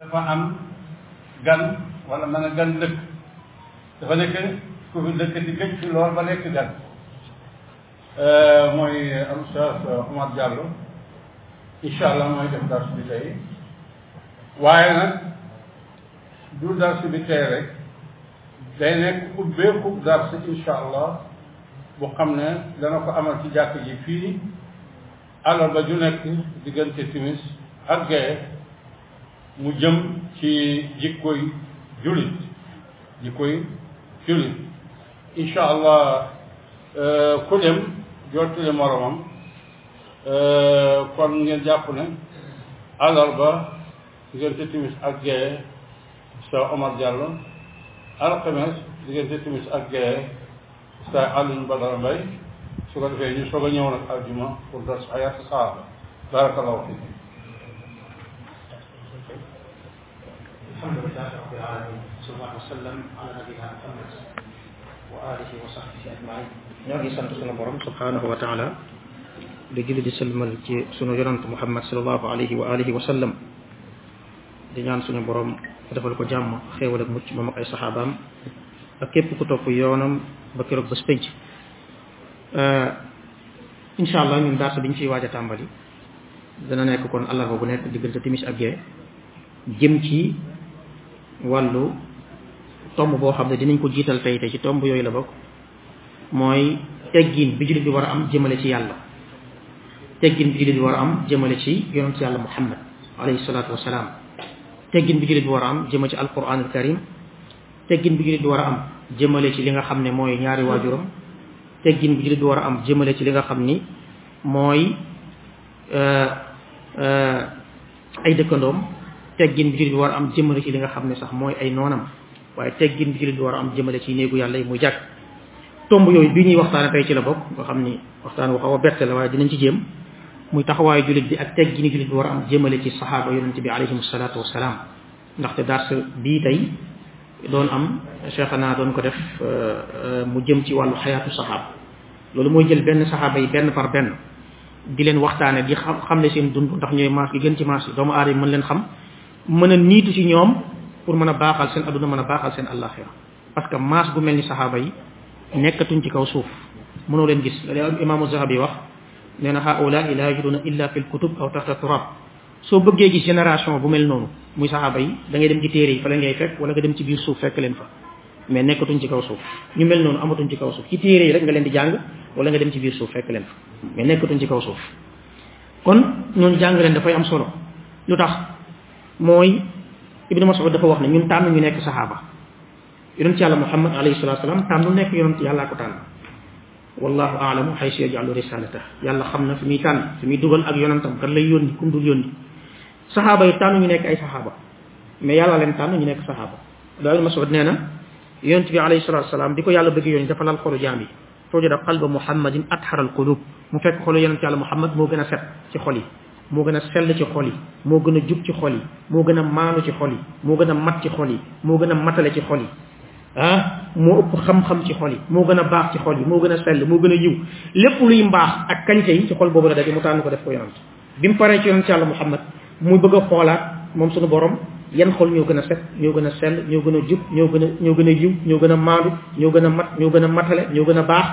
dafa am gan wala mën a gan dëkk dafa nekk ku fi dëkk di gëj fi lool ba nekk gan mooy al oustaz Omar Diallo incha allah mooy def dars bi tey waaye nag du dars bi tey rek day nekk ubbeeku dars incha allah bu xam ne dana ko amal ci jàkk ji fii àllarba ju nekk diggante timis ak gaye mu jëm ci jikkoy jullit jikkoy jullit incha allah euh, ku dem jottali moromam euh, kon ngeen jàpp ne àllarba diggante timis ak gaye sa Omar Diallo alxames diggante timis ak gaye Oustaz Alioune Badara Mbaye su ko defee ñu soog a ñëw nag aljuma pour dars xayaat saaba barakallahu fiik alhamdulilah rabbil alamin sallallahu wa sallam ala nabina muhammad wa alihi wa sahbihi ajmain ñoo ngi sant sunu borom subhanahu wa taala di julli di sëlmal ci sunu yonant muhammad sallallahu alayhi wa alihi wa sallam di ñaan suñu borom defal ko jàmm xéewal ak mucc moom ak ay saxaabaam ak képp ku topp yoonam ba keroog bés pénc incha allah ñun daasa bi ñu fiy waaj a tàmbali dana nekk kon àllarba bu nekk diggante timis ak gee jëm ci wàllu tomb boo xam ne dinañ ko jiital tey te ci tomb yooyu la bokk mooy teggin bi jullit bi war a am jëmale ci yàlla teggin bi jullit bi war a am jëmale ci yonent yàlla muhammad alayhi salaatu wasalaam teggin bi jullit bi war a am jëmale ci alquran al karim teggin bi jullit bi war a am jëmale ci li nga xam ne mooy ñaari waajuram teggin bi jullit bi war a am jëmale ci li nga xam ni mooy ay dëkkandoom teggin bi jullit bi war a am jëmale ci li nga xam ne sax mooy ay noonam waaye teggin bi jullit bi war a am jëmale ci néegu yàlla yi muy jàkk tomb yooyu bi ñuy waxtaane tey ci la bokk nga xam ni waxtaan wu xaw a bette la waaye dinañ ci jéem muy taxawaayu jullit bi ak teggini jullit bi war a am jëmale ci saxaaba yonente bi alayhim salaatu wasalaam ndaxte dars bii tey doon am cheikhana doon ko def mu jëm ci wàllu xayaatu saxaab loolu mooy jël benn saxaaba yi benn par benn di leen waxtaane di xam xam ne seen dund ndax ñooy maas gi gën ci maas yi doomu aadama mën leen xam mën a niitu ci ñoom pour mën a baaxal seen adduna mën a baaxal seen àllaaxira parce que maas gu mel ni saxaaba yi nekkatuñ ci kaw suuf mënoo leen gis la imaamu zahabi wax nee na haulaai la yajiduna illa fi lkutub aw taxta turab soo bëggee gis génération bu mel noonu muy saxaaba yi da ngay dem ci téere yi fa la ngay fekk wala nga dem ci biir suuf fekk leen fa mais nekkatuñ ci kaw suuf ñu mel noonu amatuñ ci kaw suuf ci téere yi rek nga leen di jàng wala nga dem ci biir suuf fekk leen fa mais nekkatuñ ci kaw suuf kon ñooñu jàng leen dafay am solo lu tax mooy ibnu mas'ud dafa wax ne ñun tànn ñu nekk saxaaba yonent yàlla muhammad alayhi salatu wasalam tànn nekk yonent yàllaa ko tànn wallahu aalamu xaysu yajalu risalata yàlla xam na fi muy tànn fi muy dugal ak yonantam kan lay yónni kum dul yónni saxaaba yi tànn ñu nekk ay saxaaba mais yàlla leen tànn ñu nekk saxaaba daal Mas'ud nee na yonent bi alayhi salatu wasalaam bi ko yàlla bëgg yónni dafa lal xolu jaam yi fawjada qalba muhammadin atharal qulub mu fekk xolu yonent yàlla muhammad moo gën a set ci xol yi moo gën a sell ci xol yi moo gën a jub ci xol yi moo gën a maanu ci xol yi moo gën a mat ci xol yi moo gën a matale ci xol yi ah moo ëpp xam-xam ci xol yi moo gën a baax ci xol yi moo gën a sell moo gën a yiw lépp luy mbaax ak qualité yi ci xol boobu la daje mu tànn ko def ko yonant bi mu paree ci yonant yàlla muhammad muy bëgg a xoolaat moom suñu borom yan xol ñoo gën a set ñoo gën a sell ñoo gën a jub ñoo gën a ñoo gën a yiw ñoo gën a maandu ñoo gën a mat ñoo gën a matale ñoo gën a baax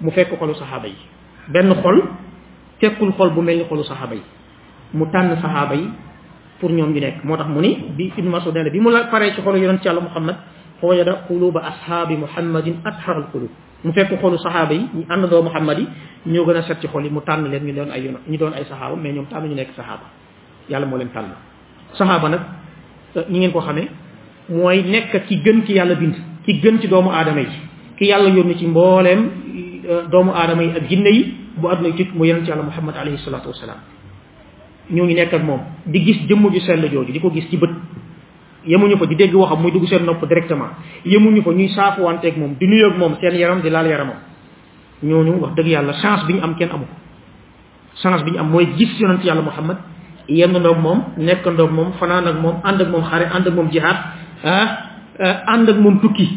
mu fekk xolu saxaaba yi benn xol fekkul xol bu mel ni xolu saxaaba yi mu tànn saxaaba yi pour ñoom ñu nekk moo tax mu ni bi ibnu masud nee na bi mu la paree ci xolu yonent ci yàlla muhammad fawajada quluba ashaabi muhammadin atharal qulub mu fekk xolu saxaaba yi ñu àndandoo muhammad yi ñoo gën a set ci xol yi mu tànn leen ñu doon ay yoon ñu doon ay saxaaba mais ñoom tànn ñu nekk saxaaba yàlla moo leen tànn saxaaba nag euh, ñi ngeen ko xamee mooy nekk ki gën ki yàlla bind ki gën ci doomu aadama yi ki yàlla yónni ci mbooleem euh, doomu aadama yi ak jinne yi bu àdduna ci mu yonent yàlla muhammad alayhi salaatu wasalaam ñoo ngi nekk ak moom di gis jëmm ju sell jooju di ko gis ci bët yemuñu fa di dégg waxam muy dugg seen nopp directement yemuñu fa ñuy saafuwanteeg moom di nuyoog moom seen yaram di laal yaramam ñooñu wax dëgg yàlla chance bi ñu am kenn amu ko chance bi ñu am mooy gis yonent yàlla muhammad yenn ndoog moom nekk ndoog moom fanaan ak moom ànd ak moom xare ànd ak moom jihaad ah ànd ak moom tukki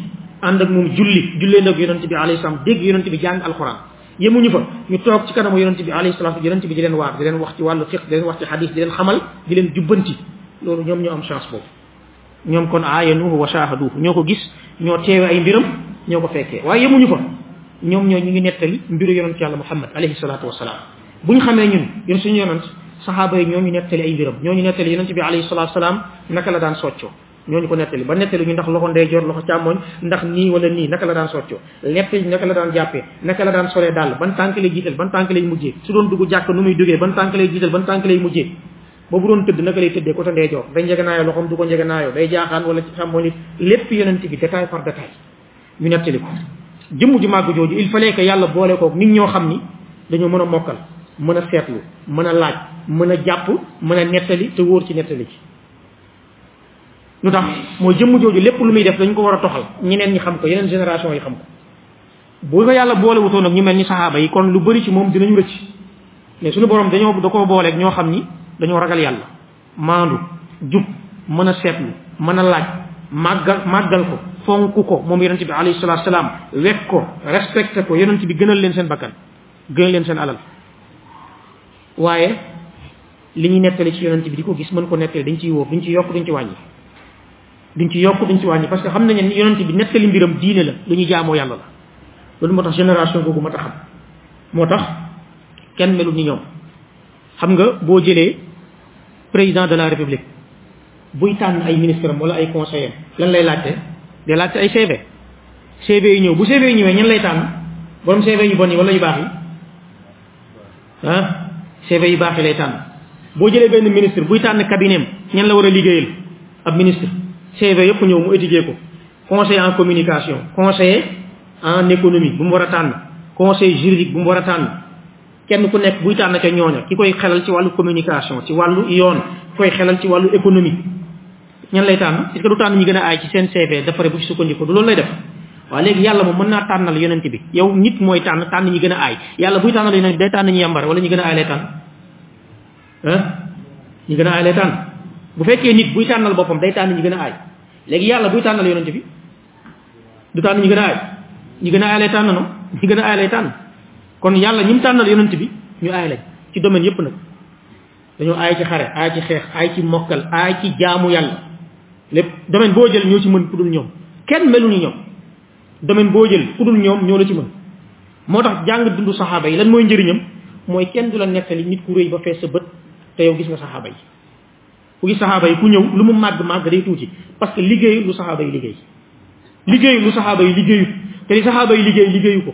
ànd ak moom julli jullee ndoog yonent bi alayhi salaam dégg yonent bi jàng alquran yemuñu fa ñu toog ci kanamu yonent bi alayhi salaam yonent bi di leen waar di leen wax ci wàllu fiq di leen wax ci xadis di leen xamal di leen jubbanti loolu ñoom ñoo am chance boobu ñoom kon aayanuhu wa shaahaduhu ñoo ko gis ñoo teewe ay mbiram ñoo ko fekkee waaye yemuñu fa ñoom ñoo ñu ngi nettali mbiru yonent yàlla muhammad alayhi salaatu wasalaam bu ñu xamee ñun yéen suñu yonent saxaaba yi ñoo ñu nettali ay mbiram ñoo ñu nettali yonent bi alayhi salaatu wasalaam naka la daan soccoo ñoo ñu ko nettali ba nettali ñu ndax loxo ndeyjoor loxo càmmooñ ndax nii wala nii naka la daan soccoo lepp yi naka la daan jàppee naka la daan solee dàll ban tànk lay jiital ban tànk lay mujjee su doon dugg jàkk nu muy duggee ban tànk lay jiital ban tànk lay mujjee ba bu doon tëdd naka lay tëddee ko ta ndee joor day njeganaayo loxoom du ko njeganaayo day jaaxaan wala ci sàmmoon it lépp yonent bi détail par détail ñu nettali ko jëmm ju màgg jooju il fallait que yàlla boole kook nit ñoo xam ni dañoo mën a mokkal mën a seetlu mën a laaj mën a jàpp mën a nettali te wóor ci nettali ci lu tax mooy jëmm jooju lépp lu muy def dañ ko war a toxal ñeneen ñi xam ko yeneen génération yi xam ko bu ko yàlla boole wutoo nag ñu mel ni saxaaba yi kon lu bëri ci moom dinañu rëcc mais suñu borom dañoo da koo booleeg ñoo xam ni dañoo ragal yàlla maandu jub mën a seetlu mën a laaj màggal màggal ko fonk ko moom yonent bi alayhi salaatu salaam wekk ko respecté ko yonent bi gënal leen seen bakkan gënal leen seen alal waaye li ñuy nettali ci yonent bi di ko gis mën ko nettali dañ ciy wóor duñ ci yokk duñ ci wàññi duñ ci yokk duñ ci wàññi parce que xam nañu ne yonent bi nettali mbiram diine la lu ñu jaamoo yàlla la loolu moo tax génération boobu ma taxam moo tax kenn melu ni ñoom xam nga boo jëlee président de la république buy tànn ay ministre am wala ay conseiller lan lay laajte day laajte ay CV CV yi ñëw bu CV yi ñëwee ñan lay tànn borom CV yu bon yi wala yu baax yi ah CV yu baax yi lay tànn boo jëlee benn ministre buy tànn cabinet ñan la war a liggéeyal ab ministre CV yëpp ñëw mu étudier ko conseiller en communication conseiller en économie bu mu war a tànn conseiller juridique bu mu war a tànn kenn ku nekk buy tànn ca ñooña ki koy xelal ci wàllu communication ci wàllu yoon ki koy xelal ci wàllu économie ñan lay tànn est-ce que du tànn ñi gën a aay ci seen CV dafare bu ci sukkandiku du loolu lay def waaw léegi yàlla moom mën naa tànnal yonent bi yow nit mooy tànn tànn ñi gën a aay yàlla buy tànnal yonent bi day tànn ñi yàmbar wala ñi gën a aay lay tànn ah ñi gën a aay lay tànn bu fekkee nit buy tànnal boppam day tànn ñi gën a aay léegi yàlla buy tànnal yonent bi du tànn ñi gën a aay ñi gën a aay lay tànn no ñi gën a aay lay tànn kon yàlla ñi mu tànnal yonent bi ñu aay lañ ci domaine yépp nag dañoo aay ci xare aay ci xeex aay ci mokkal aay ci jaamu yàlla lépp domaine boo jël ñoo ci mën ku dul ñoom kenn melu ni ñoom domaine boo jël ku dul ñoom ñoo la ci mën moo tax jàng dund saxaaba yi lan mooy njëriñam mooy kenn du la nettali nit ku rëy ba fees sa bët te yow gis nga saxaaba yi ku gis saxaaba yi ku ñëw lu mu màgg màgg day tuuti parce que liggéeyu lu saxaaba yi liggéey liggéeyu lu saxaaba yi liggéeyu te li saxaaba yi liggéey liggéeyu ko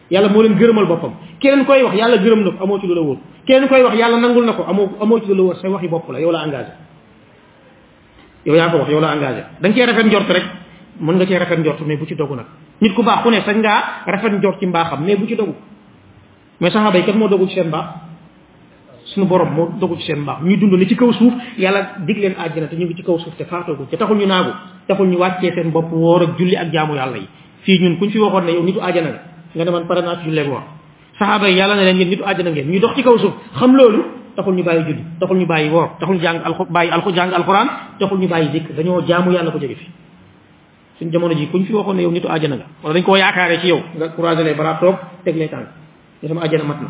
yàlla moo leen gërëmal boppam keneen koy wax yàlla gërëm na ko amoo ci lu la wóor keneen koy wax yàlla nangul na ko amoo amoo ci lu la wóor say waxi bopp la yow la engagé yow yaa ko wax yow la engagé da nga cee rafet njort rek mën nga cee rafet njort mais bu ci dogu nag nit ku baax ku ne sañ ngaa rafet njort ci mbaaxam mais bu ci dogu mais saxaaba yi kat moo dogu ci seen baax suñu borom moo dogu ci seen mbaax ñuy dund ni ci kaw suuf yàlla dig leen àjjana te ñu ngi ci kaw suuf te faatoogu te taxul ñu naagu taxul ñu wàccee seen bopp woor ak julli ak jaamu yàlla yi fii ñun kuñ fi waxoon ne yow nitu àjjana nga nga ne man pare naa ci julleeg woor saxaaba yi yàlla ne leen yéen nitu àjjana ngeen ñuy dox ci kaw suuf xam loolu taxul ñu bàyyi julli taxul ñu bàyyi woor taxul ñu jàng alxu bàyyi alxu jàng alxuraan taxul ñu bàyyi dikk dañoo jaamu yàlla ko jóge fi suñ jamono ji kuñ fi waxoon ne yow nitu àjjana nga wala dañ koo yaakaaree ci yow nga croiser les bras toog teg les tànk ne sama àjjana mat na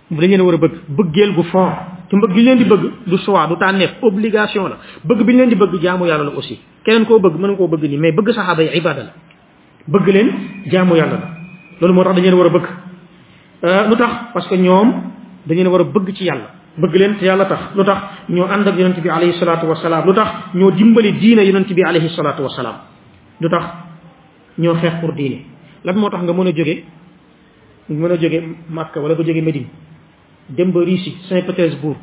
bu dañ leen war a bëgg bëggeel gu fort te mbëgg bi leen di bëgg du choix du tànneef obligation la bëgg bi leen di bëgg jaamu yàlla la aussi keneen koo bëgg mën koo bëgg nii mais bëgg saxaaba yi ibada la bëgg leen jaamu yàlla la loolu moo tax dañ leen war a bëgg euh, lu tax parce que ñoom dañ leen war a bëgg ci yàlla bëgg leen te yàlla tax lu tax ñoo ànd ak yonent bi alayhi salaatu wasalaam lu tax ñoo dimbali diine yonent bi alayhi salaatu wasalaam lu tax ñoo xeex pour diine lan moo tax nga mën a jóge mën a jóge Makka wala nga jóge Médine dem ba Russie Saint-Pétersbourg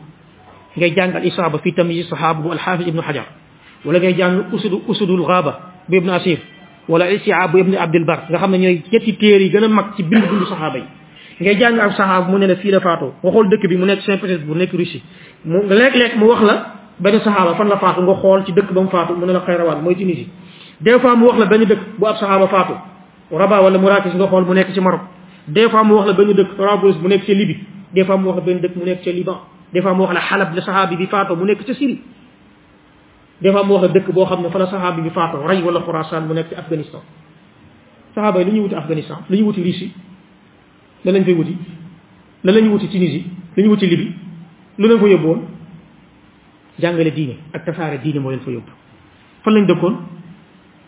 ngay jàng al isaaba fi tamyiz sahaaba bu alxaafis ibnu xajar wala ngay jàng usudu usudul xaaba bu ibnu asir wala al istiaab bu ibnu abdul bar nga xam ne ñooy ñetti téere yi gën a mag ci bind bindu sahaaba yi ngay jàng ak sahaaba mu ne la fii la faatoo nga xool dëkk bi mu nekk Saint-Pétersbourg nekk Russie mu léeg-léeg mu wax la benn sahaaba fan la faatu nga xool ci dëkk ba mu faatu mu ne la xayrawaan mooy Tunisie des fois mu wax la benn dëkk bu ab sahaaba faatu Rabat wala Marrakech nga xool mu nekk ci Maroc des fois mu wax la benn dëkk Tarabulus mu nekk ci Libye des fois mu wax la benn dëkk mu nekk ci Liban des fois mu wax la Halab la sahabi bi faatoo mu nekk ci Syrie des fois mu wax la dëkk boo xam ne fa la sahabi bi faatoo Ray wala Khurasan mu nekk ci Afghanistan sahaaba yi lu ñuy wuti Afghanistan lu ñuy wuti Russie lan lañ fay wuti lan lañu wuti Tunisie lu ñu wuti Libye lu leen fa yóbbu woon jàngale diine ak tasaare diine moo leen fa yóbbu fan lañ dëkkoon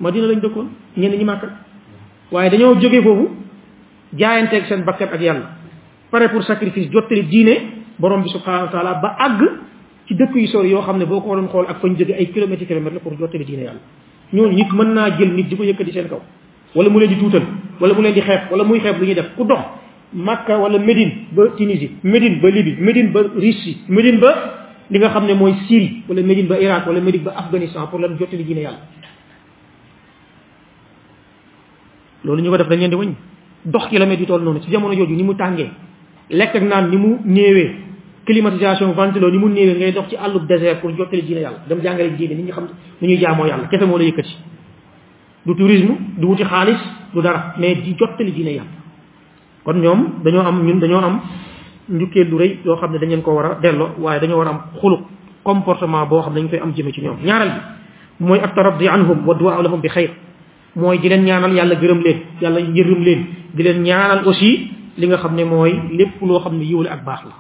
madina lañ dëkkoon ñenn ñi màkka waaye dañoo jóge foofu jaayanteeg seen bakkan ak yàlla pare pour sacrifice jottali diine borom bi subhanahu wa taala ba àgg ci dëkk yu sori yoo xam ne boo ko waroon xool ak fañ jóge ay kilomètres kilomètres la pour jottali diine yàlla ñooñu nit mën naa jël nit di ko yëkkati seen kaw wala mu leen di tuutal wala mu leen di xeeb wala muy xeeb lu ñuy def ku dox Makka wala Médine ba Tunisie Médine ba Libye Médine ba Russie Médine ba li nga xam ne mooy Syrie wala Médine ba Irak wala Médine ba Afghanistan pour lan jottali diine yàlla loolu ñu ko def dañ leen di wëñ dox kilomètres yu toll noonu ci jamono jooju ni mu tàngee lekk ak naan ni mu néewee climatisation ventilo ni mu néewee ngay dox ci àllub désert pour jottali diine yàlla dem jàngale diine nit ñi xam nu ñuy jaamoo yàlla kese moo la yëkkati du tourisme du wuti xaalis du dara mais di jottali diine yàlla kon ñoom dañoo am ñun dañoo am njukkeel lu rëy yoo xam ne dañ leen ko war a delloo waaye dañoo war a am xuluq comportement boo xam ne dañ koy am jëme ci ñoom ñaareel bi mooy at taraddi anhum wa du'a lahum bi xayr mooy di leen ñaanal yàlla gërëm leen yàlla yërëm leen di leen ñaanal aussi li nga xam ne mooy lépp loo xam ne yiw la ak baax la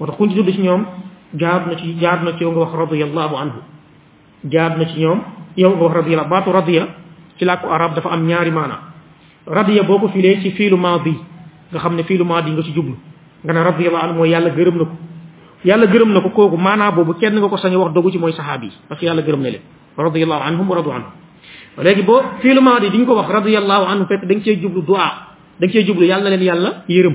moo tax kuñ ci tudd ci ñoom jaar na ci jaar na ci yow nga wax radiyallahu anhu jaar na ci ñoom yow nga wax radiya baatu radiya ci làkku arab dafa am ñaari maana radiya boo ko filee ci fiilu maadi nga xam ne fiilu maadi nga ci jublu nga ne radiyallahu anhu mooy yàlla gërëm na ko yàlla gërëm na ko kooku maanaa boobu kenn nga ko sañ wax dogu ci mooy saxaabi yi parce que yàlla gërëm na leen radiyallahu anhum wa radu anhum léegi boo fiilu maadi di ñu ko wax radiyallahu anhu fekk da nga cee jublu du'a da nga cee jublu yàlla na leen yàlla yërëm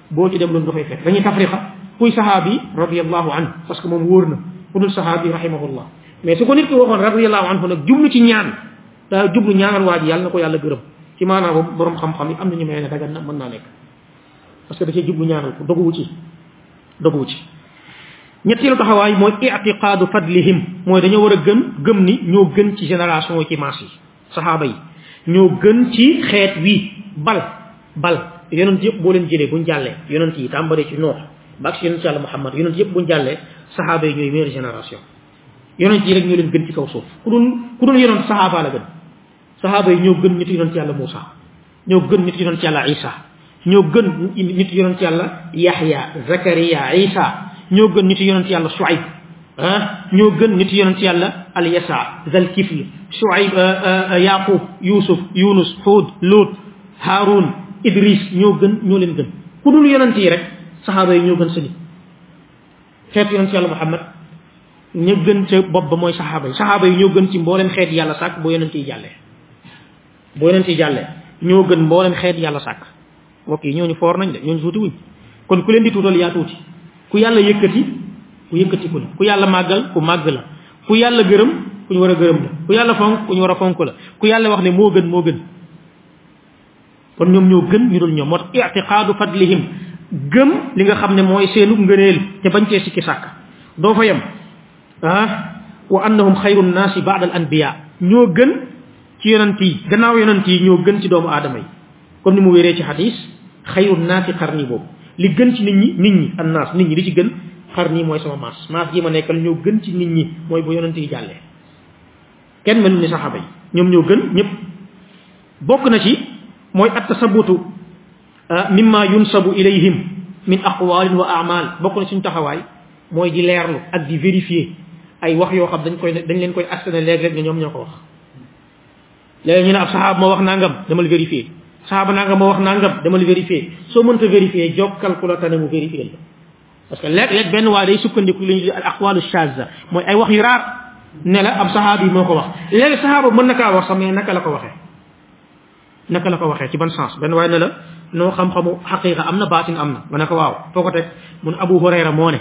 boo ci dem loolu nga fay fekk dañuy tafriqa kuy sahabi radiallahu anhu parce que moom wóor na ku dul sahabi rahimahullah mais su ko nit ki waxoon radiallahu anhu nag jublu ci ñaan daa jublu ñaanal waa ji yàlla na ko yàlla gërëm ci maanaam boobu borom xam-xam yi am nañu may ne dagan na mën naa nekk parce que da cee jublu ñaanal ko doguwu ci doguwu ci ñetteelu taxawaay mooy i'tiqaadu fadlihim mooy dañoo war a gëm gëm ni ñoo gën ci génération ci maas yi saxaaba yi ñoo gën ci xeet wi bal bal yonent yëpp boo leen jëlee buñ jàllee yonent yi tàmbalee ci noox ba ak si yonent yàlla muhammad yonent yëpp buñ jàllee saxaaba yi ñooy meilleure génération yonent yi rek ñoo leen gën ci kaw suuf ku dul ku dul yonent saxaaba la gën saxaaba yi ñoo gën ñetti yonent yàlla Moussa ñoo gën nit yonent yàlla isa ñoo gën nit yonent yàlla yaxya zakariya isa ñoo gën nit yonent yàlla suayb ah ñoo gën nit yonent yàlla alyasa zal kifl suayb yaqub yusuf yunus hud lut harun idris ñoo gën ñoo leen gën ku dul yonent yi rek saxaaba yi ñoo gën sa nit xeet yonent yàlla muhammad ña gën ca bopp ba mooy saxaaba yi saxaaba yi ñoo gën ci mboolem xeet yàlla sàkk boo yonent yi jàllee boo yonent yi jàllee ñoo gën mboolem xeet yàlla sàkk mbokk yi ñooñu foor nañ de ñooñu tuuti wuñ kon ku leen di tuutal yaa tuuti ku yàlla yëkkati ku yëkkati ku la ku yàlla màggal ku màgg la ku yàlla gërëm ku ñu war a gërëm la ku yàlla fonk ku ñu war a fonk la ku yàlla wax ne moo gën moo gën kon ñoom ñoo gën ñu dul ñoom moo tax itiqaadu fadlihim gëm li nga xam ne mooy seenu ngëneel te bañ cee sikki sàkk doo fa yem ah wa annahum xayru nnaasi baada al anbiya ñoo gën ci yonent yi gannaaw yonent yi ñoo gën ci doomu aadama yi comme ni mu wéree ci xadis xayru nnaasi xarni boobu li gën ci nit ñi nit ñi annaas nit ñi li ci gën xarni mooy sama maas maas gi ma nekkal ñoo gën ci nit ñi mooy bu yonent yi jàllee kenn mënu ni saxaaba yi ñoom ñoo gën ñëpp bokk na ci mooy at tasabutu mimma yunsabu ilayhim min aqwalin wa amal bokk na suñu taxawaay mooy di leerlu ak di vérifier ay wax yoo xam dañ koy dañ leen koy askane léeg-léeg ne ñoom ñoo ko wax léeg ñu ne ab saxaaba moo wax nangam demal vérifier saxaaba nangam moo wax nangam demal vérifier soo mënta vérifier jokkal ku la tane mu vérifier la parce que léeg-léeg benn waa day sukkandiku li ñu tuddee al aqwalu shaza mooy ay wax yu raar ne la ab saxaaba yi moo ko wax léegi saxaaba mën na kaa wax sax mais naka la ko waxee naka la ko waxee ci ban sens benn waaye ne la noo xam-xamu xaqiqa am na baatin am na ma ne ko waaw foo ko teg mun abu hurayra moo ne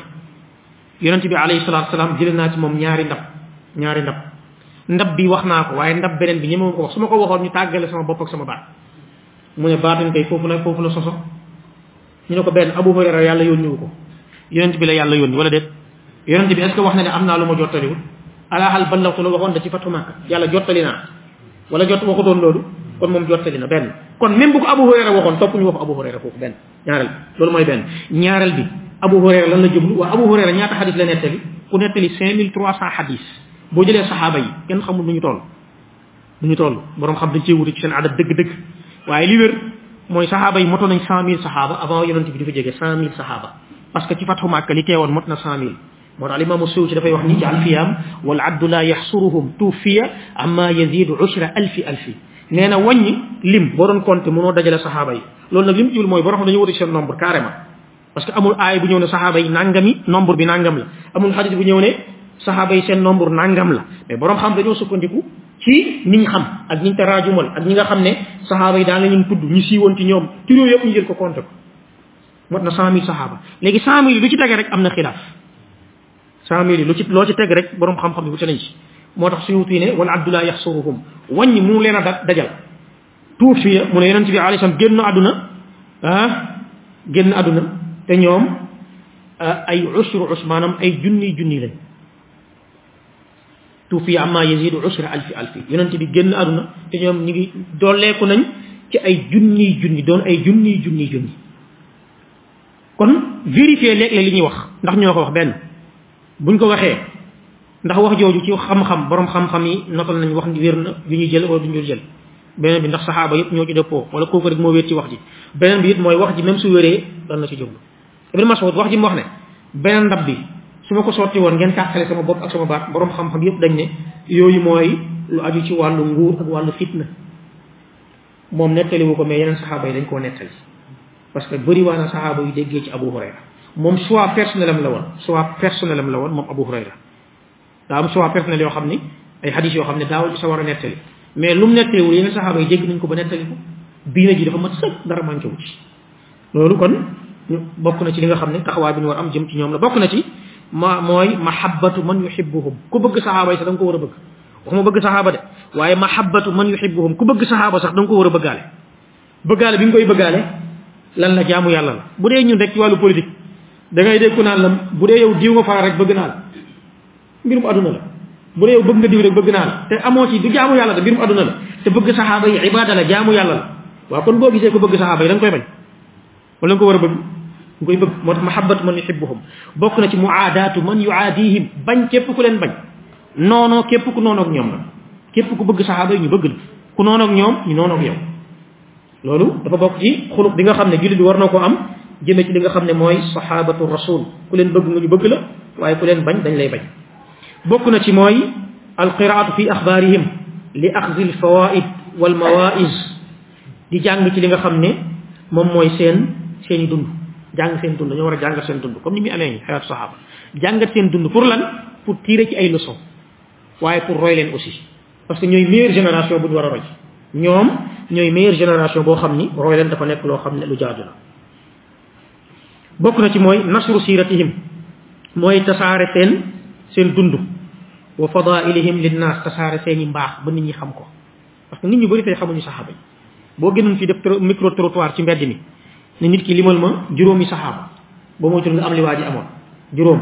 yonente bi alayhi salatu wasalaam jële naa ci moom ñaari ndab ñaari ndab ndab bi wax naa ko waaye ndab beneen bi ñemewu ko wax su ma ko waxoon ñu tàggale sama bopp ak sama baat mu ne baatin kay foofu la foofu la soso ñu ne ko benn abu hurayra yàlla yónniwu ko yonent bi la yàlla yónni wala déet yonent bi est ce que wax na ne am naa lu ma jottaliwul ala hal ballawtu la waxoon da ci fatu màkka yàlla jottali naa wala jot waxutoon loolu kon moom jottali na benn kon même bu ko abu hurayra waxoon topp ñu wax abu hurayra foofu benn ñaareel loolu mooy benn ñaareel bi abu hurayra lan la jublu waa abu hurayra ñaata xadis la nettali ku nettali 5300 xadis boo jëlee saxaaba yi kenn xamul nu ñu toll bu ñu toll borom xam dañ cee wuute ci seen adat dëgg-dëgg waaye li wér mooy saxaaba yi motoon nañ cent mille saxaaba avant yonent bi di fa jege cent mille saxaaba parce que ci fatxu màkka li teewoon mot na cent mille moo tax alimaamu sëw ci dafay wax ni ci alfiyaam wal addu la yaxsuruhum tuufiya amma yazidu ushra alfi alfi nee na wàññi lim boo doon compté mënoo dajale saxaaba yi loolu nag lim jiwul mooy borom xam dañu wuute ci seen nombre carrément parce que amul aaya bu ñëw ne saxaaba yi nangami nombre bi nangam la amul xadis bu ñëw ne saxaaba yi seen nombre nangam la mais borom xam dañoo sukkandiku ci niñ xam ak ñi taraajumal ak ñi nga xam ne saxaaba yi daan la ñun tudd ñu siiwoon ci ñoom ci yooyu yëpp ñu jël ko compte ko mot na cent mille saxaaba léegi cent mille lu ci tege rek am na xilaaf cent mille lu ci loo ci teg rek borom xam-xam yi wute nañ ci moo tax suyuti ne wala abdullah yaxsuruhum wàññi mu leen a dajal tuufiya mu ne yonent bi alayhi salaam génn àdduna ah génn àdduna te ñoom ay usru us maanaam ay junni junni lañ tuufiya amma yazidu usra alfi alfi yonent bi génn àdduna te ñoom ñu ngi dooleeku nañ ci ay junni junni doon ay junni junni junni kon vérifier léeg-léeg li ñuy wax ndax ñoo ko wax benn buñ ko waxee ndax wax jooju ci xam-xam borom xam-xam yi notal nañ wax wér na ju ñu jël wala du ñu jël beneen bi ndax saxaaba yëpp ñoo ci dëppoo wala kooku rek moo wér ci wax ji beneen bi it mooy wax ji même su wéree lan la ci jublu ibn mas'ud wax ji mu wax ne beneen ndab bi su ma ko sotti woon ngeen tàqale sama bopp ak sama baat borom xam-xam yëpp dañ ne yooyu mooy lu aju ci wàllu nguur ak wàllu fitna moom nettali wu ko mais yeneen saxaaba yi dañ koo nettali parce que bëri waa na saxaaba yu déggee ci Abu Hurayra moom choix personnel am la woon choix personnel am la woon moom Abu Hurayra daa am choix personnel yoo xam ni ay xadis yoo xam ne daawul sa war a nettali mais lu mu nettaliwul yeneen saxaaba yi dégg nañ ko ba nettali ko diine ji dafa mat sëkk dara manqué wu ci loolu kon ñu bokk na ci li nga xam ne taxawaay bi ñu war am jëm ci ñoom la bokk na ci ma mooy mahabbatu man yuhibbuhum ku bëgg saxaaba yi sax da nga ko war a bëgg waxuma bëgg saxaaba de waaye mahabbatu man yuhibbuhum ku bëgg saxaaba sax da nga ko war a bëggaale bëggaale bi nga koy bëggaale lan la jaamu yàlla la bu dee ñun rek ci wàllu politique da ngay dégg ku naan la bu dee yow diw nga faral rek bëgg naa la mbirum aduna la bu rew bëgg nga diw rek bëgg naa la te amoo ci du jaamu yàlla da mbirum aduna la te bëgg saxaaba yi ibaada la jaamu yàlla la waaw kon boo gisee ko bëgg saxaaba yi da nga koy bañ wala nga ko war a bëgg nga koy bëgg moo tax mahabbatu man yuhibbuhum bokk na ci muaadaatu man yuaadihim bañ képp ku leen bañ noonoo képp ku noonoog ñoom la képp ku bëgg saxaaba yi ñu bëgg la ku noonoog ñoom ñu noonoog yow loolu dafa bokk ci xuluq bi nga xam ne jullit bi war na ko am jëme ci li nga xam ne mooy sahabatu rasul ku leen bëgg nga ñu bëgg la waaye ku leen bañ dañ lay bañ bokk na ci mooy alqiraatu fi axbaarihim li axzi alfawaid wal mawaiz di jàng ci li nga xam ne moom mooy seen seeni dund jàng seen dund dañoo war a jàngat seen dund comme ni muy amee ñu xewaat saxaaba jàngat seen dund pour lan pour tirer ci ay leçon waaye pour roy leen aussi parce que ñooy meilleure génération bu ñu war a roy ñoom ñooy meilleure génération boo xam ni roy leen dafa nekk loo xam ne lu jaadu la bokk na ci mooy nasru siratihim mooy tasaare seen seen dund wa fadailihim linnaas tasaare seen i mbaax ba nit ñi xam ko parce que nit ñu bëri tey xamuñu saxaaba yi boo génnoon fii def micro trottoir ci mbedd mi ne nit ki limal ma juróomi saxaaba ba moo nga am li waa ji amoon juróom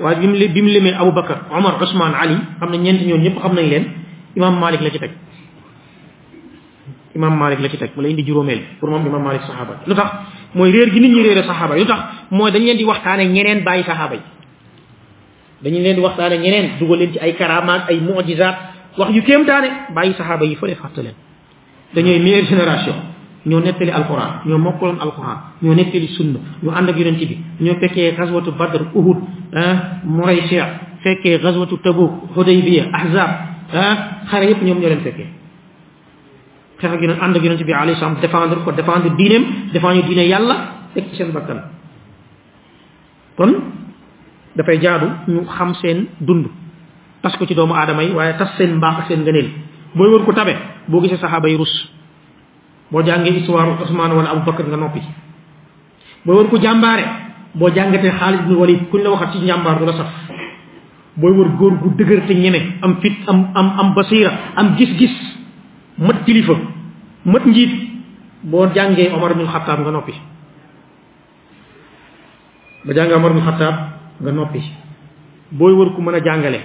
waaye bi mu bi mu limee Abu Bakar Omar Ousmane Ali xam ne ñeenti ñoom ñëpp xam nañ leen imam Malik la ci teg imam Malik la ci teg mu la indi juróomeel pour moom imam Malik saxaaba lu tax mooy réer gi nit ñi réere saxaaba yi lu tax mooy dañ leen di waxtaane ñeneen bàyyi saxaaba yi dañu leen di waxtaane ñeneen dugal leen ci ay karamaat ay mujizaat wax yu kéemtaane bàyyi saxaaba yi fële fàtte leen dañooy meilleure génération ñoo nettali alquran ñoo mokkaloon alquran ñoo nettali sunna ñu ànd ak yonent bi ñoo fekkee gazwatu badr uhud ah muraysi fekkee gazwatu tabuk hudaybiya ahzab ah xare yëpp ñoom ñoo leen fekkee xeex ak yonent ànd ak yonent bi alayhi salaam défendre ko défendre diineem défendre diine yàlla teg ci seen bakkan kon dafay jaadu ñu xam seen dund tas ko ci doomu aadama yi waaye tas seen mbaax ak seen ngëneel booy wër ko tabe boo gisee saxaaba yi rus boo jàngee histoire Ousmane wala Abu Bakar nga noppi booy wër ko jàmbaare boo jàngatee Xaalid ibn Walid kuñ la waxat ci njàmbaar du la saf booy wër góor gu dëgër te ñeme am fit am am am basiira am gis-gis mat kilifa mat njiit boo jàngee Omar ibn Xattaab nga noppi ba jàng Omar ibn Xattaab nga noppi booy wër ku mën a jàngale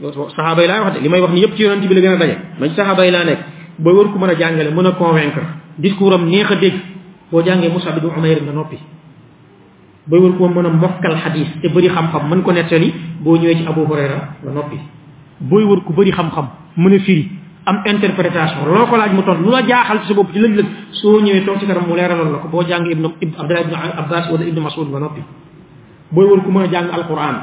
loolu saxaaba yi laay wax de li may wax ni yëpp ci yonent bi la gën a daje man ci saxaaba yi laa nekk booy wër ku mën a jàngale mën a convaincre discours am neex a dégg boo jàngee Musa bi du Umayr nga noppi booy wër ku mën a mokkal xadiis te bëri xam-xam mën ko nettali boo ñëwee ci Abu Hurayra nga noppi booy wër ku bëri xam-xam mën a firi am interprétation loo ko laaj mu tontu lu la jaaxal ci sa bopp ci lëj-lëj soo ñëwee toog ci kanam mu leeralal la ko boo jàng ibnu abdullah ibnu abbas wala ibnu masud nga noppi booy wër ku mën a jàng alquran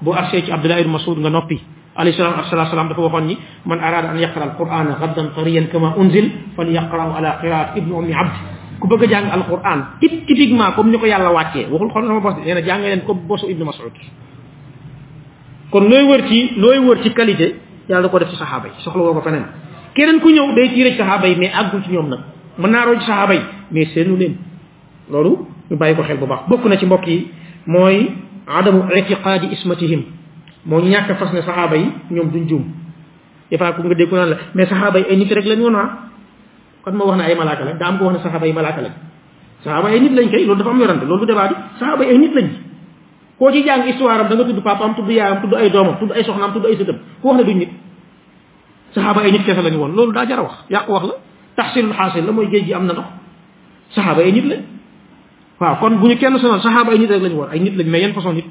boo arsee ci abdullah ibnu masud nga noppi alayhi salaam alayhi salaam dafa waxoon ni man araada an yaqra alqurana gaddan tariyan kama unzil fal yaqra'u ala qiraat ibnu ummi abd ku bëgg a jàng alquran typiquement comme ni ko yàlla wàccee waxul xool sama bos nee na jàng leen comme bosu ibnu masud kon looy wër ci looy wër ci qualité yàlla da ko def ci saxaaba yi soxla woo ko feneen keneen ku ñëw day tiire ci saxaaba yi mais àggul ci ñoom nag mën naa roy ci saxaaba yi mais seenu leen loolu ñu bàyyi ko xel bu baax bokk na ci mbokk yi mooy adamu itiqaadi ismatihim moo ñu ñàkk fas ne saxaaba yi ñoom duñ juum des fois ku nga dégg naan la mais saxaaba yi ay nit rek lañ woon ah kon moo wax ne ay malaaka lañ daa am ko wax ne saxaaba yi malaaka lañ saxaaba ay nit lañ kay loolu dafa am yorante loolu du débat bi saxaaba ay nit lañ koo ci jàng histoire am da nga tudd papaam tudd yaayam tudd ay doomam tudd ay soxnaam tudd ay sëtam ku wax ne duñ nit saxaaba ay nit kese lañu woon loolu daa jar a wax yàqu wax la taxsilul xaasil la mooy géej gi am na ndox saxaaba ay nit lañ waaw kon bu ñu kenn sonal saxaaba ay nit rek lañu woon ay nit lañ mais yan façon nit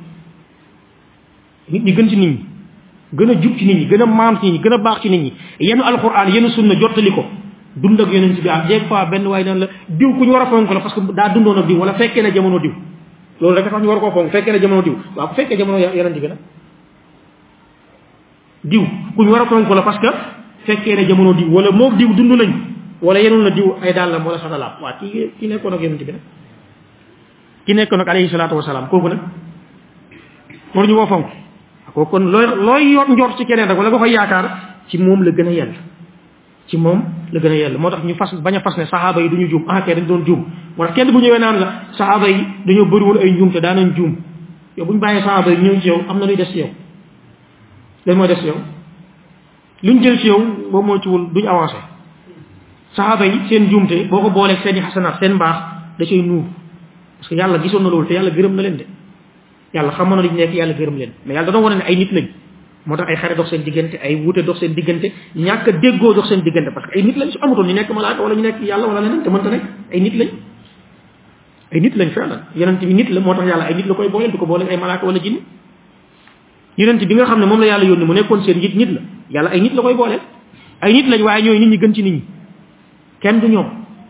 nit ñi gën ci nit ñi gën a jub ci nit ñi gën a maam ci nit ñi gën a baax ci nit ñi yenu alquran yenu sunna jottali ko dund ak yonent bi am des fois benn waaye naan la diw ku ñu war a fonk la parce que daa dundoon ak diw wala fekkee na jamono diw loolu rek tax ñu war koo fonk fekkee ne jamono diw waaw bu fekkee jamono yonent bi nag diw ku ñu war a fonk la parce que fekkee ne jamono diw wala moog diw dund nañ wala yenoon na diw ay dàllam wala satalaam waa ki ki nekkoon ak yonent bi nag ki nekkoon ak alayhi salaatu wasalaam kooku nag war ñu koo fonk kooku kon looy looy yor njort ci keneen rek wala nga koy yaakaar ci moom la gën a yell ci moom la gën a yell moo tax ñu fas bañ a fas ne saxaaba yi duñu juum ah kay dañ doon juum moo tax kenn bu ñëwee naan la saxaaba yi dañoo bëri woon ay njuum te daanañ juum yow bu ñu bàyyee saxaaba yi ñëw ci yow am na luy des ci yow lan mooy des ci yow luñ jël ci yow boo moo ciwul duñ avancé saxaaba yi seen juumte boo ko boolee seen i xasanaat seen mbaax da cay nuur parce que yàlla gisoon na loolu te yàlla gërëm na leen de yàlla xamoon na li ñu nekk yàlla gërëm leen mais yàlla dañoo wane ne ay nit lañ moo tax ay xare dox seen diggante ay wuute dox seen diggante ñàkk a déggoo dox seen diggante parce que ay nit lañ su amutoon ñu nekk malaaka wala ñu nekk yàlla wala leneen te mënta nekk ay nit lañ ay nit lañ fenn yonent bi nit la moo tax yàlla ay nit la koy booleel du ko booleel ay malaaka wala jinne yonent bi nga xam ne moom la yàlla yónni mu nekkoon seen njiit nit la yàlla ay nit la koy booleel ay nit lañ waaye ñooy nit ñi gën ci nit ñi kenn du ñoom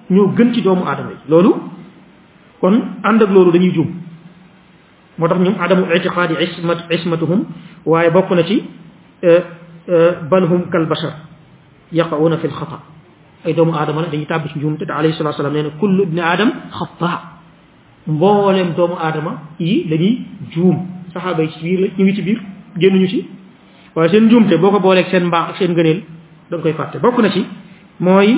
ñoo gën ci doomu aadama yi loolu kon ànd ak loolu dañuy juum moo tax ñoom adamu itiqaadi ismat ismatuhum waaye bokk na ci bal hum kal bashar yaqauna fi lxata ay doomu aadama la dañuy tàbbi ci njuumte te alayhi salatu salaam nee na kullu ibni aadam xataa mbooleem doomu aadama yi dañuy juum saxaaba yi ci biir la ñu ngi ci biir génnuñu ci waaye seen njuumte boo ko booleeg seen mbaax ak seen ngëneel da nga koy fàtte bokk na ci mooy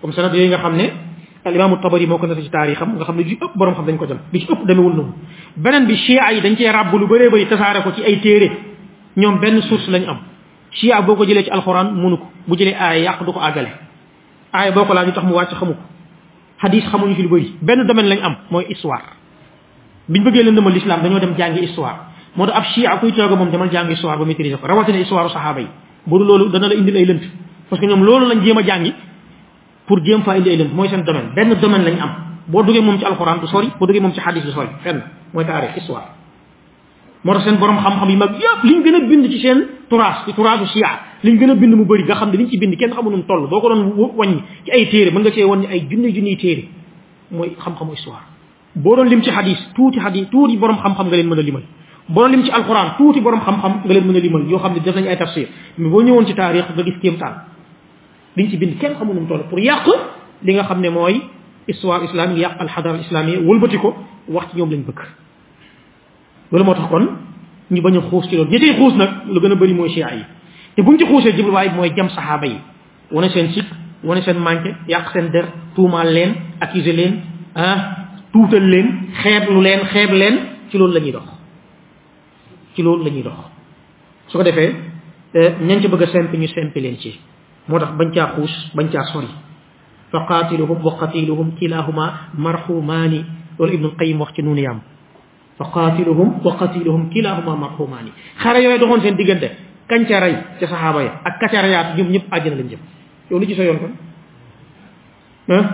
comme sanad yooyu nga xam ne al imaamu tabari moo ko nata ci taarixam nga xam ne li ëpp borom xam dañ ko jam li ci ëpp demewul noonu beneen bi chia yi dañ cee ràbb lu bëree bëri tasaare ko ci ay téere ñoom benn source lañ am chia boo ko jëlee ci alxuraan mënu ko bu jëlee aaya yàq du ko àggale aaya boo ko laaj ñu tax mu wàcc xamu ko xadis xamuñu ci lu bëri benn domaine lañ am mooy histoire biñ bëggee lëndëmal l'islam dañoo dem jàngi histoire moo tax ab chia kuy tooga moom demal jàngi histoire ba maîtriser ko rawatina histoire saxaaba yi bu loolu dana la indil ay lënt parce que ñoom loolu lañ jéem a jàngi pour jéem faa indi ay lënt mooy seen domaine benn domaine lañ am boo duggee moom ci alxuraan du sori boo duggee moom ci xadis du sori fenn mooy taarix histoire moo tax seen borom xam-xam yi mag yëpp liñ gën a bind ci seen turaas ci turaasu chia liñ gën a bind mu bëri nga xam ne liñ ci bind kenn xamu nu toll boo ko doon wàññi ci ay téere mën nga cee wàññi ay junni junniy téere mooy xam-xamu histoire boo doon lim ci xadis tuuti xadis tuuti borom xam-xam nga leen mën a limal boo doon lim ci alquran tuuti borom xam-xam nga leen mën a limal yoo xam ne def nañu ay tafsir mais boo ñëwoon ci taarix nga gis kéemtaan liñ ci bind kenn xamul nu mu toll pour yàq li nga xam ne mooy histoire islamique yàq alxadara islamiyya wëlbati ko wax ci ñoom lañ bëgg loolu moo tax kon ñu bañ a xuus ci loolu ñi ciy xuus nag lu gën a bëri mooy chia yi te buñ ci xuusee jubluwaay mooy jam saxaaba yi wane seen sikk wane seen manqué yàq seen der tuumaal leen accuser leen ah tuutal leen xeeblu leen xeeb leen ci loolu la ñuy dox ci loolu la ñuy dox su ko defee eh, ñañ ci bëgg a sempi ñu sempi leen ci moo tax bañ caa xuus bañ caa sori fa qaatiluhum wa qatiluhum kilahuma marhumaani loolu ibnul qayim wax ci nuunu yaam fa qaatiluhum wa qatiluhum kilahuma marhumaani xare yooyu doxoon seen diggante kañ ca rey ca saxaaba ya ak kaca reyaat ñoom ñëpp àjjana lañ jëm yow lu ci sa yoon kon ah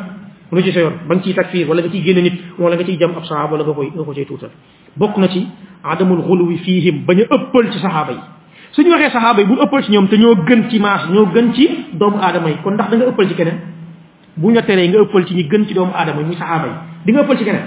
lu ci sa yoon ba nga ciy takfiir wala nga ciy génne nit wala nga ciy jam ab saxaaba wala nga koy nga ko cay tuutal bokk na ci adamul xuluwi fiihim bañ a ëppal ci saxaaba yi suñu waxee saxaaba yi bu ëppal ci ñoom te ñoo gën ci maas ñoo gën ci doomu aadama yi kon ndax da nga ëppal ci keneen bu ñu la teree nga ëppal ci ñi gën ci doomu aadama yi muy saxaaba yi di nga ëppal ci keneen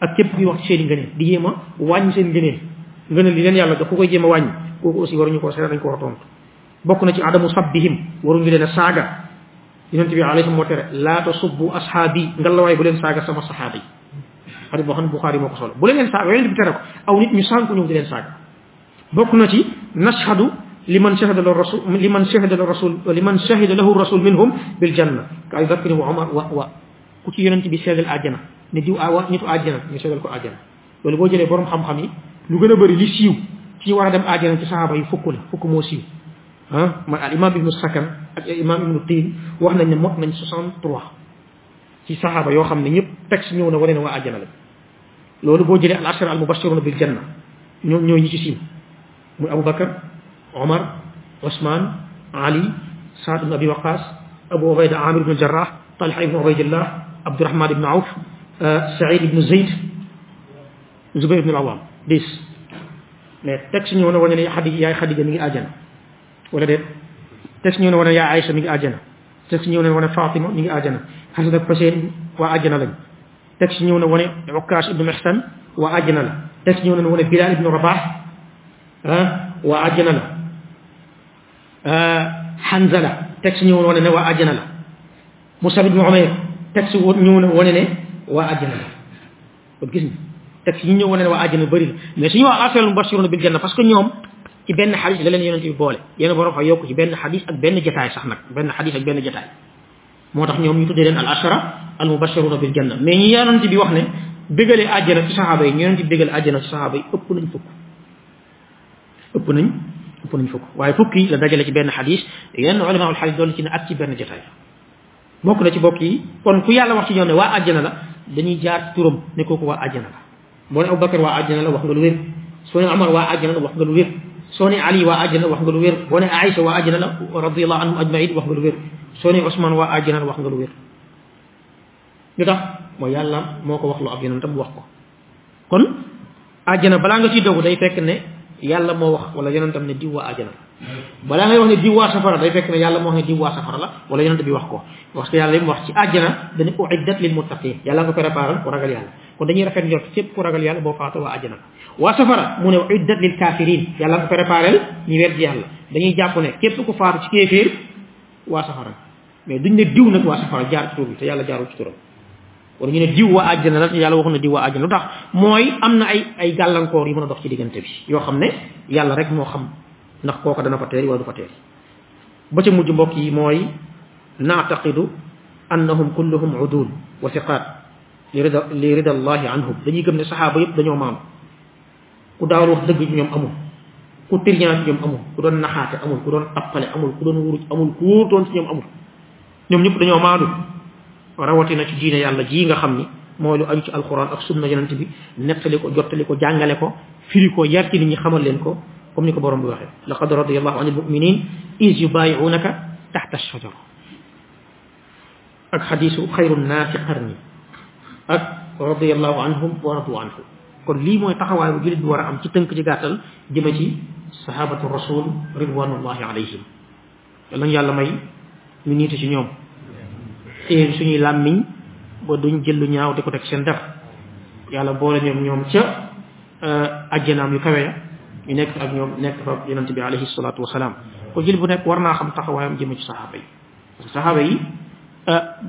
ak képp kuy wax ci seeni ngëneel di jéem a wàññi seen ngëneel ngëneel li leen yàlla jox ku koy jéem a wàññi kooku aussi waruñu koo seet dañ ko war a tontu bokk na ci adamu sabbihim waruñu leen a saaga yonent bi alayhi moo tere laa tasubbu ashaabi ngalawaay bu leen saaga sama saxaaba yi xarit boo xam ne Buxaari moo ko solo bu leen leen saaga yonent bi tere ko aw nit ñu sànku ñoom di leen saaga bokk na ci nashhadu liman shahida lahu rasul liman shahida lahu rasul liman shahida lahu rasul minhum bil janna ka Abi Bakr wa Umar wa wa ku ci yonent bi seedal àjjana ne diw awa nitu àjjana ñu seedal ko àjjana loolu boo jëlee borom xam-xam yi lu gën a bëri li siiw ci war a dem àjjana ci saxaaba yi fukk la fukk moo siiw ah man al imam ibnu sakan ak al imam ibnu tiin wax nañ ne mot nañ 63 ci saxaaba yoo xam ne ñëpp texte ñëw na wane ne waa àjjana la loolu boo jëlee al ashara al mubashiruna bil janna ñoo ñoo ñi ci siiw muy Abu Bakar Omar Ousmane Ali Saad ibn Abi Waqas Abu Ubayda Amir ibn Jarrah Talha ibn Ubaydillah Abdurahman ibn Awf Saïd ibn Zayd Zubayr ibn Awam dix mais texte ñëw na wane ne xadi yaay Xadija mi ngi àjjana wala déet texte ñëw na wane yaay Aïcha mi ngi àjjana texte ñëw na wane Fatima mi ngi àjjana Xasan ak Xuseyn waa àjjana lañ texte ñëw na wane Ukaas ibnu Mihsan waa àjjana la texte ñëw na wane Bilaal ibnu Rabaax ah waa àjjana la Hanzala texte ñëw na wane ne waa àjjana la Musab ibnu Umayr texte ñëw na wane ne waa àjjana la kon gis nga texte yi ñëw wane ne waa àjjana bëri la mais suñu waa affaire mubashiruna bil janna parce que ñoom ci benn xadis la leen yonent bi boole yéen borom fa yokk ci benn xadis ak benn jataay sax nag benn xadis ak benn jataay moo tax ñoom ñu tuddee leen al ashara al mubashiruna bil janna mais ñi yonent bi wax ne bégalee àjjana ci saxaaba yi ñu yonent bi bégalee àjjana ci saxaaba yi ëpp nañ fukk ëpp nañ ëpp nañ fukk waaye fukk yi la dajale ci benn xadis yenn ulama ul xadis doon ci ne ak ci benn jotaay bokk na ci bokk yi kon ku yàlla wax ci ñoom ne waa àjjana la dañuy jaar turam ne kooku waa àjjana la boo ne Abubakar waa àjjana la wax nga lu wér soo ne Amar waa àjjana la wax nga lu wér soo ne Ali waa àjjana la wax nga lu wér boo ne Aïcha waa àjjana la radiyallahu anhum ajmain wax nga lu wér soo ne Ousmane waa àjjana la wax nga lu wér lu tax mooy yàlla moo ko wax lu ab yonentam wax ko kon àjjana balaa nga ciy dogu day fekk ne yàlla moo wax wala yonentam ne diw waa àjjana balaa ngay wax ne diw waa safara day fekk ne yàlla moo wax ne diw waa safara la wala yonent bi wax ko parce que yàlla li mu wax ci àjjana dañu uiddat lil muttaqin yàlla nga ko préparal ku ragal yàlla kon dañuy rafet njort képp ku ragal yàlla boo faatoo waa àjjana waa safara mu ne iddat lil kafirin yàlla ko préparel ñu wedd yàlla dañuy jàpp ne képp ku faatu ci kéeféer waa safara mais duñ ne diw nag waa safara jaar ci tur bi te yàlla jaarul ci turam wala ñu ne diw waa àjjana la te yàlla waxu na diw waa àjjana lu tax mooy am na ay ay gàllankoor yu mën a dox ci diggante bi yoo xam ne yàlla rek moo xam ndax kooka dana fa teeri wala du fa teeri ba ca mujj mbokk yi mooy naataqidu annahum kulluhum udul wa siqaat li rida li ridallahi anhum dañuy gëm ne saxaaba yëpp dañoo maam ku daawul wax dëgg ci ñoom amul ku trian ci ñoom amul ku doon naxaate amul ku doon tappale amul ku doon wuruj amul ku wóotoon ci ñoom amul ñoom ñëpp dañoo maandu rawatina ci diine yàlla jii nga xam ni mooy lu aju ci alquran ak sunna yonent bi nettali ko jottali ko jàngale ko firi ko yar ci nit ñi xamal leen ko comme ni ko borom bi waxee laqad radiyallahu anil muminin is yubayi'unaka tahta ash-shajara ak xadisu xayru naasi qarni ak radiallahu anhum wa radu anhu kon lii mooy taxawaay bu jullit bi war a am ci tënk ci gàttal jëme ci sahabatu rasul ridwanullahi alayhim lañ yàlla may ñu niitu ci ñoom téen suñuy làmmiñ ba duñ jël lu ñaaw di ko teg seen def yàlla boole ñoom ñoom ca ajjanaam yu kawe ya ñu nekk ak ñoom nekk fa yonent bi alayhi salaatu wasalaam ko jël bu nekk war naa xam taxawaayam jëme ci saxaaba yi parce que saxaaba yi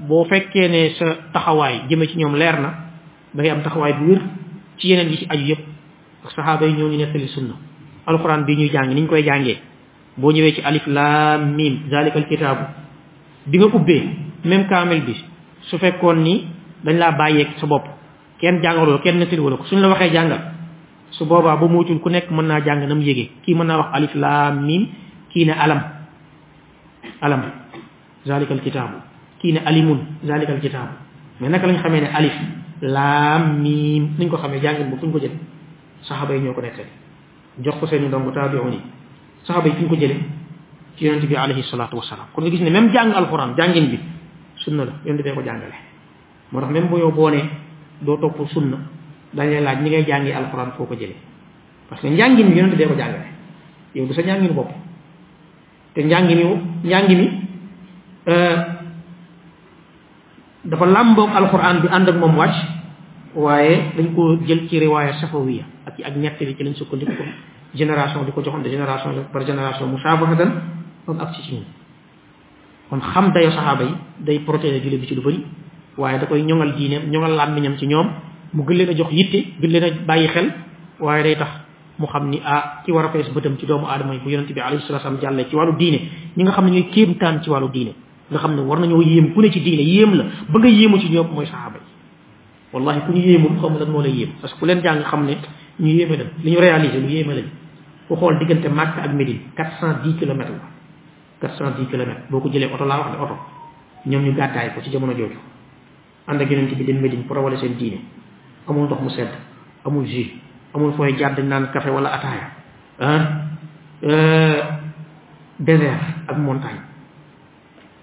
boo fekkee ne sa taxawaay jëme ci ñoom leer na da ngay am taxawaay bu wér ci yeneen yi ci aju yëpp parce que saxaaba yi ñoo ñu nettali sunna alquran bi ñuy jàng ni ñu koy jàngee boo ñëwee ci alif laam miim zalika alkitaabu bi nga ubbee même kaamil bi su fekkoon ni dañ laa bàyyeeg sa bopp kenn jàngaloo kenn nettali wala ko suñ la waxee jàngal su boobaa ba moytul ku nekk mën naa jàng na mu yégee kii mën naa wax alif laam miim kii ne alam alam zalikal kitaabu kii ne alimun zalikal kitaabu mais naka lañ xamee ne alif laam miim niñ ko xamee jàngin bu fu ñu ko jële saxaaba yi ñoo ko nettali jox ko seeni ndongo taabi'un yi saxaaba yi fu ñu ko jële ci yonent bi alayhi salaatu wasalaam kon nga gis ne même jàng alxuraan jàngin bi sunna la yonent bee ko jàngale moo tax même bu yow boo ne doo topp sunna dañ lay laaj ñi ngay jàngi alxuraan foo ko jëlee parce que njàngin bi yonent bee ko jàngale yow du sa njàngin bopp te njàng mi njàng mi euh, dafa làmboog alxuraan bi ànd ak moom wàcc waaye dañ ko jël ci riwaaya safawiya ak ci ak ñett bi ci lañ sukkandiku ko génération di ko joxoon de génération par génération mu saafahatan moom ak ci ci ñun kon xam dayo saxaaba yi day protéger jullit bi ci lu bëri waaye da koy ñoŋal diineem ñoŋal làmmiñam ci ñoom mu gën leen a jox yitte gën leen a bàyyi xel waaye day tax mu xam ni ah ki war a fees bëtam ci doomu aadama yi bu yonente bi alayhi salatu wasallam jàllee ci wàllu diine ñi nga xam ne ñooy kéemtaan ci wàllu diine nga xam ne war nañoo yéem ku ne ci diine yéem la ba nga yéemu ci ñoom mooy saxaaba yi wallahi ku ñu yéemul xaw ma lan moo lay yéem parce que ku leen jàng xam ne ñu yéeme la li ñu réalisé lu yéeme lañ ku xool diggante Makka ak Médine quatre cent dix kilomètres la quatre cent dix kilomètres boo ko jëlee oto laa wax de oto ñoom ñu gàddaay ko ci jamono jooju ànd ak yonent bi dem Medine pour rawale seen diine amul ndox mu sedd amul jus amul fooy jaar dañ naan café wala ataaya ah désert ak montagne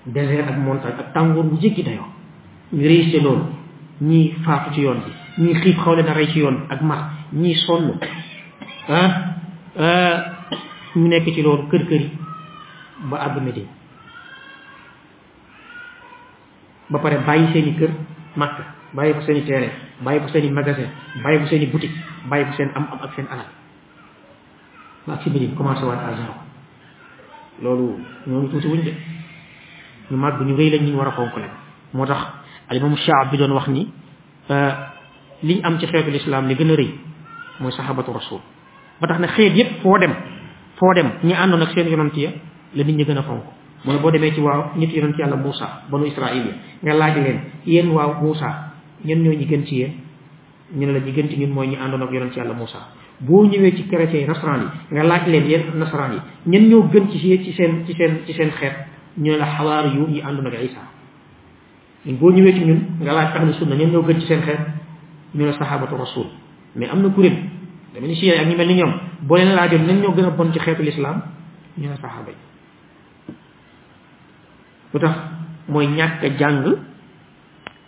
désert ak montagne ak tàngoor bu jéggi dayoo ñu réussir loolu ñii faatu ci yoon bi ñii xiif xaw leen a rey ci yoon bi ak mar ñii sonn ah ñu nekk ci loolu kër kër yi ba àgg Medine ba pare bàyyi seen i kër màkk bàyyi ko seen i terrain bàyyi ko seen i magasin bàyyi ko seen i boutique bàyyi ko seen am am ak seen alal ba ak si biir commencé waat à zéro loolu ñooñu tuuti wuñ de ñu màgg ñu rëy lañ ñu war a fonk lañ moo tax alimamu shaab bi doon wax ni liñ am ci xeetu lislaam li gën a rëy mooy sahabatu rasul ba tax na xeet yépp foo dem foo dem ñi àndoon ak seen yonent ya la nit ñi gën a fonk mu ne boo demee ci waaw nit yonent yàlla Moussa banu Israël ya nga laaj leen yéen waaw Moussa ñen ñoo ñi gën ci yéen ñu ne la ñi gën ci ñun mooy ñi àndoon ak yonent yàlla Moussa boo ñëwee ci chrétien yi nasaraan yi nga laaj leen yéen nasaraan yi ñen ñoo gën ci ci seen ci seen ci seen xeet ñu ne la xawaar yu yi àndoon ak Isa ñun boo ñëwee ci ñun nga laaj ahlu sunna ñoom ñoo gën ci seen xeet ñu ne sahabatu rasul mais am na kuréel dama ni siyee ak ñu mel ni ñoom boo leen laajoon ñan ñoo gën a bon ci xeetu lislaam ñu ne saxaaba yi lu tax mooy ñàkk a jàng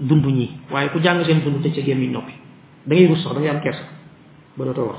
dund ñi waaye ku jàng seen dund te ca gémmiñ noppi da ngay rus sax da ngay am kersa ba dootoo wax